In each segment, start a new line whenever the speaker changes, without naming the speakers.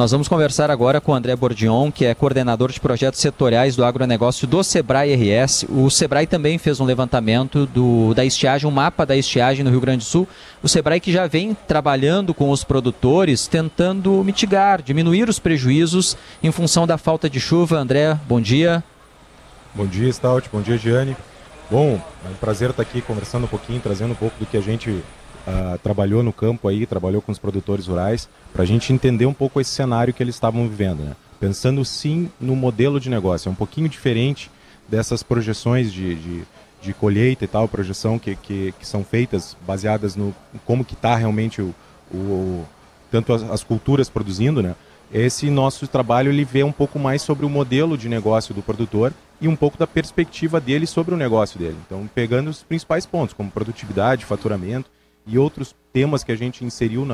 Nós vamos conversar agora com o André Bordion, que é coordenador de projetos setoriais do agronegócio do Sebrae RS. O Sebrae também fez um levantamento do, da estiagem, um mapa da estiagem no Rio Grande do Sul. O Sebrae que já vem trabalhando com os produtores, tentando mitigar, diminuir os prejuízos em função da falta de chuva. André, bom dia.
Bom dia, Stout. Bom dia, Giane. Bom, é um prazer estar aqui conversando um pouquinho, trazendo um pouco do que a gente uh, trabalhou no campo aí, trabalhou com os produtores rurais, para a gente entender um pouco esse cenário que eles estavam vivendo. Né? Pensando sim no modelo de negócio, é um pouquinho diferente dessas projeções de, de, de colheita e tal, projeção que, que, que, são feitas baseadas no como que está realmente o, o, tanto as, as culturas produzindo, né? Esse nosso trabalho ele vê um pouco mais sobre o modelo de negócio do produtor e um pouco da perspectiva dele sobre o negócio dele. Então, pegando os principais pontos, como produtividade, faturamento e outros temas que a gente inseriu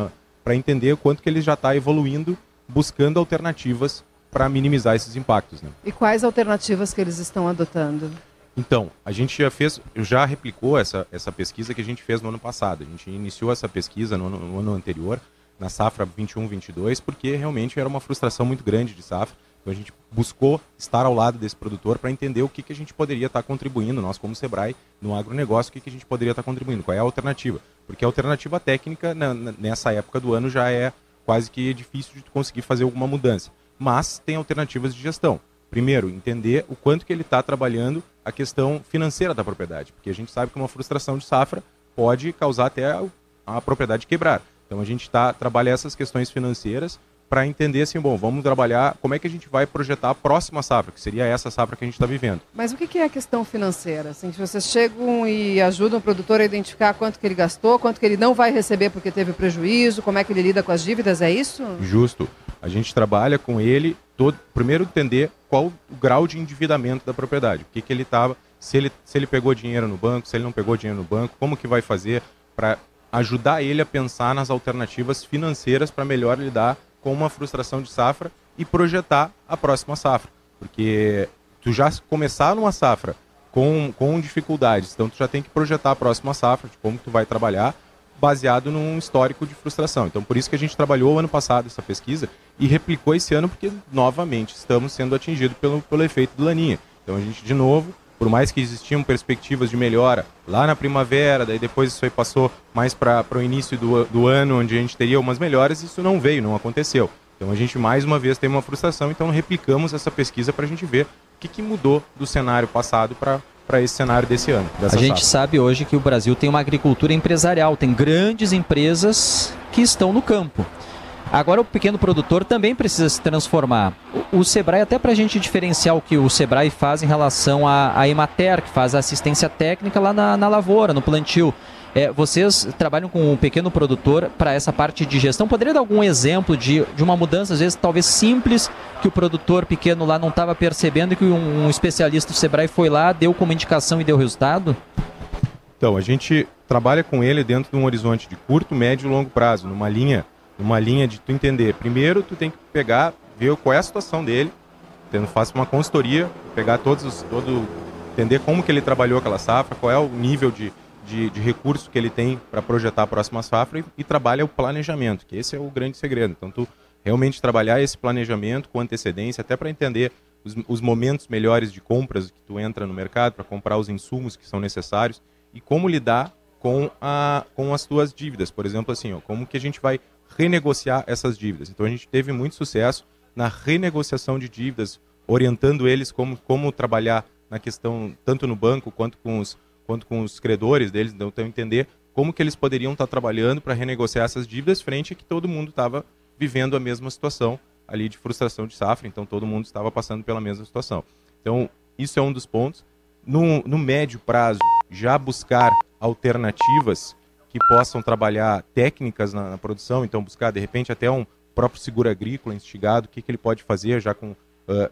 para entender o quanto que ele já está evoluindo, buscando alternativas para minimizar esses impactos. Né?
E quais alternativas que eles estão adotando?
Então, a gente já fez, já replicou essa, essa pesquisa que a gente fez no ano passado. A gente iniciou essa pesquisa no, no ano anterior na safra 21-22, porque realmente era uma frustração muito grande de safra. Então a gente buscou estar ao lado desse produtor para entender o que, que a gente poderia estar tá contribuindo, nós como Sebrae, no agronegócio, o que, que a gente poderia estar tá contribuindo, qual é a alternativa. Porque a alternativa técnica, na, nessa época do ano, já é quase que difícil de conseguir fazer alguma mudança. Mas tem alternativas de gestão. Primeiro, entender o quanto que ele está trabalhando a questão financeira da propriedade, porque a gente sabe que uma frustração de safra pode causar até a, a propriedade quebrar. Então a gente está trabalha essas questões financeiras para entender assim, bom, vamos trabalhar como é que a gente vai projetar a próxima safra, que seria essa safra que a gente está vivendo.
Mas o que é a questão financeira? Assim, vocês chegam e ajudam o produtor a identificar quanto que ele gastou, quanto que ele não vai receber porque teve prejuízo, como é que ele lida com as dívidas, é isso?
Justo. A gente trabalha com ele, todo, primeiro entender qual o grau de endividamento da propriedade, o que, que ele estava, se ele, se ele pegou dinheiro no banco, se ele não pegou dinheiro no banco, como que vai fazer para ajudar ele a pensar nas alternativas financeiras para melhor lidar com uma frustração de safra e projetar a próxima safra. Porque tu já começar numa safra com, com dificuldades, então tu já tem que projetar a próxima safra, de como tu vai trabalhar, baseado num histórico de frustração. Então por isso que a gente trabalhou ano passado essa pesquisa e replicou esse ano, porque novamente estamos sendo atingidos pelo, pelo efeito do Laninha. Então a gente, de novo, por mais que existiam perspectivas de melhora lá na primavera, daí depois isso aí passou mais para o início do, do ano, onde a gente teria umas melhoras, isso não veio, não aconteceu. Então a gente mais uma vez tem uma frustração, então replicamos essa pesquisa para a gente ver o que, que mudou do cenário passado para para esse cenário desse ano.
A gente sabe hoje que o Brasil tem uma agricultura empresarial, tem grandes empresas que estão no campo. Agora o pequeno produtor também precisa se transformar. O, o Sebrae, até para a gente diferenciar o que o Sebrae faz em relação à, Emater, que faz a assistência técnica lá na, na lavoura, no plantio. É, vocês trabalham com o pequeno produtor para essa parte de gestão. Poderia dar algum exemplo de, de uma mudança, às vezes talvez simples, que o produtor pequeno lá não estava percebendo e que um, um especialista do Sebrae foi lá, deu como indicação e deu resultado?
Então, a gente trabalha com ele dentro de um horizonte de curto, médio e longo prazo, numa linha uma linha de tu entender. Primeiro, tu tem que pegar, ver qual é a situação dele, tendo faço uma consultoria, pegar todos os, todo, entender como que ele trabalhou aquela safra, qual é o nível de, de, de recurso que ele tem para projetar a próxima safra e, e trabalha o planejamento, que esse é o grande segredo. Então, tu realmente trabalhar esse planejamento com antecedência, até para entender os, os, momentos melhores de compras que tu entra no mercado, para comprar os insumos que são necessários e como lidar com, a, com as tuas dívidas. Por exemplo, assim, ó, como que a gente vai renegociar essas dívidas. Então a gente teve muito sucesso na renegociação de dívidas, orientando eles como, como trabalhar na questão tanto no banco quanto com os, quanto com os credores deles, então, então entender como que eles poderiam estar trabalhando para renegociar essas dívidas frente a que todo mundo estava vivendo a mesma situação ali de frustração de safra, então todo mundo estava passando pela mesma situação. Então isso é um dos pontos. No, no médio prazo, já buscar alternativas que possam trabalhar técnicas na, na, produção, então buscar de repente até um próprio seguro agrícola instigado, o que, que ele pode fazer já com uh,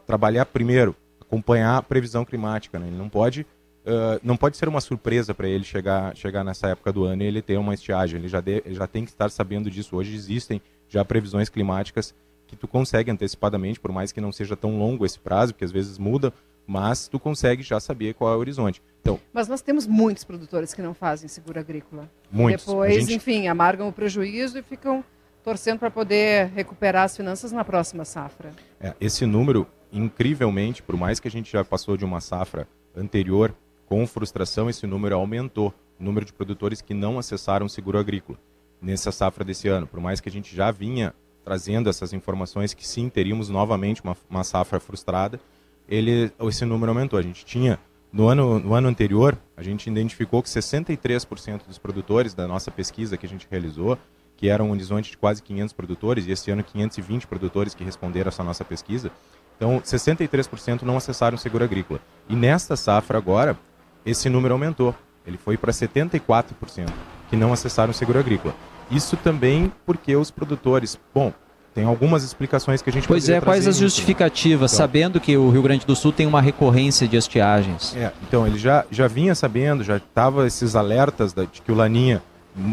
trabalhar primeiro, acompanhar a previsão climática, né? ele não pode uh, não pode ser uma surpresa para ele chegar chegar nessa época do ano e ele ter uma estiagem, ele já de, ele já tem que estar sabendo disso. Hoje existem já previsões climáticas que tu consegue antecipadamente, por mais que não seja tão longo esse prazo, porque às vezes muda, mas tu consegue já saber qual é o horizonte. Então,
mas nós temos muitos produtores que não fazem seguro agrícola.
Muitos.
Depois, gente... enfim, amargam o prejuízo e ficam torcendo para poder recuperar as finanças na próxima safra.
É, esse número, incrivelmente, por mais que a gente já passou de uma safra anterior com frustração, esse número aumentou. O número de produtores que não acessaram o seguro agrícola nessa safra desse ano. Por mais que a gente já vinha trazendo essas informações que sim, teríamos novamente uma, uma safra frustrada, ele, esse número aumentou. A gente tinha, no ano, no ano anterior, a gente identificou que 63% dos produtores da nossa pesquisa que a gente realizou, que era um horizonte de quase 500 produtores, e esse ano 520 produtores que responderam essa nossa pesquisa, então 63% não acessaram o seguro agrícola. E nesta safra agora, esse número aumentou. Ele foi para 74% que não acessaram o seguro agrícola. Isso também porque os produtores, bom, tem algumas explicações que a gente
Pois é, quais as justificativas, então, sabendo que o Rio Grande do Sul tem uma recorrência de estiagens?
É, então ele já, já vinha sabendo, já estava esses alertas da, de que o Laninha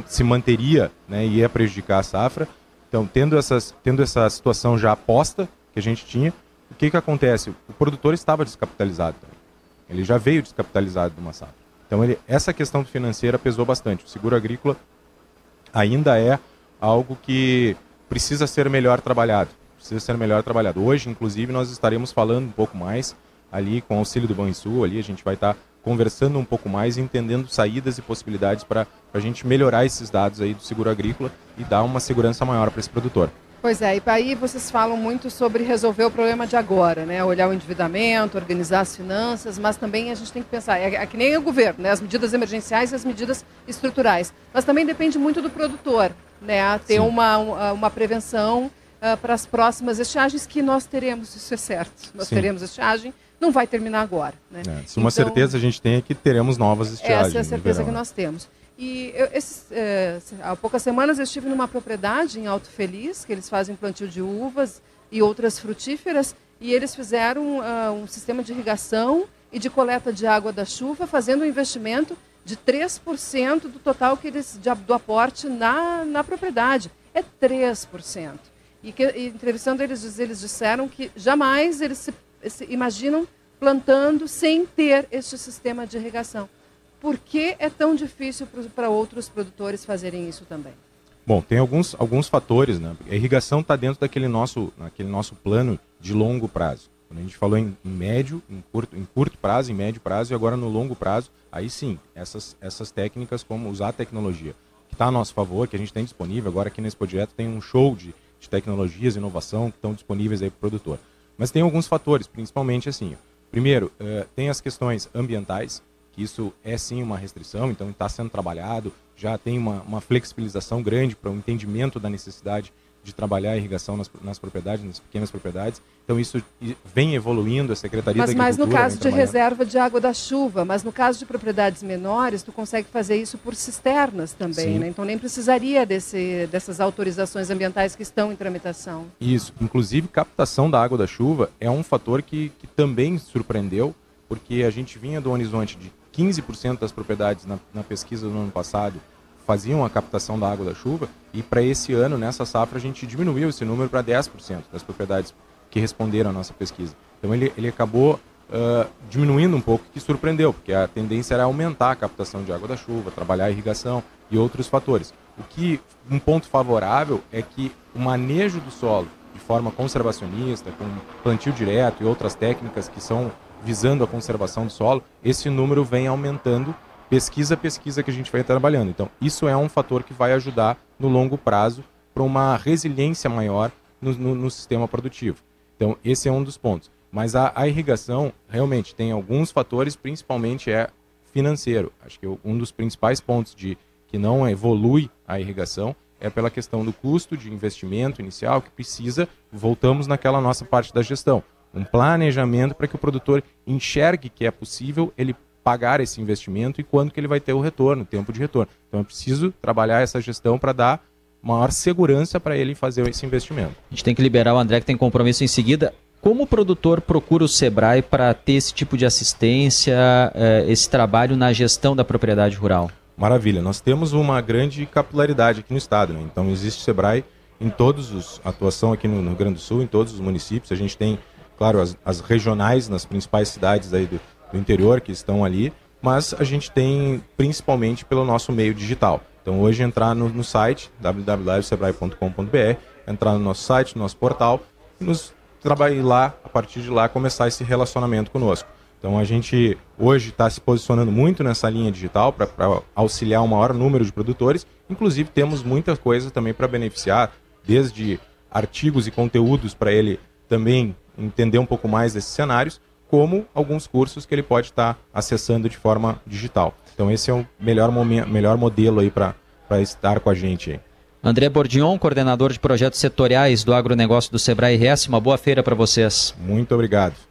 se manteria né, e ia prejudicar a safra. Então, tendo, essas, tendo essa situação já aposta que a gente tinha, o que, que acontece? O produtor estava descapitalizado também. Ele já veio descapitalizado de uma safra. Então, ele, essa questão financeira pesou bastante. O seguro agrícola ainda é algo que precisa ser melhor trabalhado. Precisa ser melhor trabalhado. Hoje, inclusive, nós estaremos falando um pouco mais ali com o auxílio do Banrisul, ali a gente vai estar conversando um pouco mais, entendendo saídas e possibilidades para a gente melhorar esses dados aí do seguro agrícola e dar uma segurança maior para esse produtor.
Pois é, e aí vocês falam muito sobre resolver o problema de agora, né? Olhar o endividamento, organizar as finanças, mas também a gente tem que pensar, é, é que nem o governo, né? As medidas emergenciais e as medidas estruturais. Mas também depende muito do produtor, né? Ter uma, uma prevenção uh, para as próximas estiagens que nós teremos, isso é certo. Nós Sim. teremos estiagem, não vai terminar agora. Né?
É, uma então, certeza a gente tem é que teremos novas estiagens.
Essa é a certeza que nós temos. E eu, esses, é, há poucas semanas eu estive numa propriedade em Alto Feliz, que eles fazem plantio de uvas e outras frutíferas, e eles fizeram uh, um sistema de irrigação e de coleta de água da chuva, fazendo um investimento de 3% do total que eles, de, do aporte na, na propriedade. É 3%. E, que, e entrevistando eles, eles disseram que jamais eles se, se imaginam plantando sem ter este sistema de irrigação. Por que é tão difícil para outros produtores fazerem isso também?
Bom, tem alguns, alguns fatores, né? A irrigação está dentro daquele nosso, naquele nosso plano de longo prazo. Quando a gente falou em, em, médio, em curto, em curto prazo, em médio prazo e agora no longo prazo, aí sim, essas, essas técnicas como usar a tecnologia, que está a nosso favor, que a gente tem disponível, agora aqui nesse projeto tem um show de, de tecnologias inovação que estão disponíveis aí para o produtor. Mas tem alguns fatores, principalmente assim. Primeiro, uh, tem as questões ambientais, que isso é sim uma restrição, então está sendo trabalhado, já tem uma, uma flexibilização grande para o entendimento da necessidade de trabalhar a irrigação nas, nas, propriedades, nas pequenas propriedades. Então isso vem evoluindo, a Secretaria
mas,
da Agricultura...
Mas no caso de reserva de água da chuva, mas no caso de propriedades menores, tu consegue fazer isso por cisternas também, né? Então nem precisaria desse, dessas autorizações ambientais que estão em tramitação.
Isso, inclusive captação da água da chuva é um fator que, que também surpreendeu, porque a gente vinha do horizonte de 15% das propriedades na, na, pesquisa do ano passado faziam a captação da água da chuva e para esse ano, nessa safra, a gente diminuiu esse número para 10% das propriedades que responderam à nossa pesquisa. Então ele, ele acabou uh, diminuindo um pouco, que surpreendeu, porque a tendência era aumentar a captação de água da chuva, trabalhar a irrigação e outros fatores. O que um ponto favorável é que o manejo do solo de forma conservacionista, com plantio direto e outras técnicas que são visando a conservação do solo, esse número vem aumentando pesquisa pesquisa que a gente vai trabalhando. Então, isso é um fator que vai ajudar no longo prazo para uma resiliência maior no, no, no, sistema produtivo. Então, esse é um dos pontos. Mas a, a, irrigação realmente tem alguns fatores, principalmente é financeiro. Acho que um dos principais pontos de que não evolui a irrigação é pela questão do custo de investimento inicial que precisa, voltamos naquela nossa parte da gestão um planejamento para que o produtor enxergue que é possível ele pagar esse investimento e quando que ele vai ter o retorno, o tempo de retorno. Então é preciso trabalhar essa gestão para dar maior segurança para ele fazer esse investimento.
A gente tem que liberar o André que tem compromisso em seguida. Como o produtor procura o Sebrae para ter esse tipo de assistência, eh, esse trabalho na gestão da propriedade rural?
Maravilha, nós temos uma grande capilaridade aqui no estado, né? então existe Sebrae em todos os atuação aqui no Rio Grande do Sul, em todos os municípios. A gente tem claro, as, as regionais nas principais cidades aí do, do interior que estão ali, mas a gente tem principalmente pelo nosso meio digital. Então hoje entrar no, no site www.sebrae.com.br, entrar no nosso site, no nosso portal e nos trabalhar lá, a partir de lá, começar esse relacionamento conosco. Então a gente hoje está se posicionando muito nessa linha digital para auxiliar o maior número de produtores. Inclusive temos muita coisa também para beneficiar, desde artigos e conteúdos para ele também entender um pouco mais desses cenários, como alguns cursos que ele pode estar tá acessando de forma digital. Então esse é o melhor, momento, melhor modelo aí para estar com a gente.
André Bordion, coordenador de projetos setoriais do agronegócio do Sebrae RS, uma boa feira para vocês.
Muito obrigado.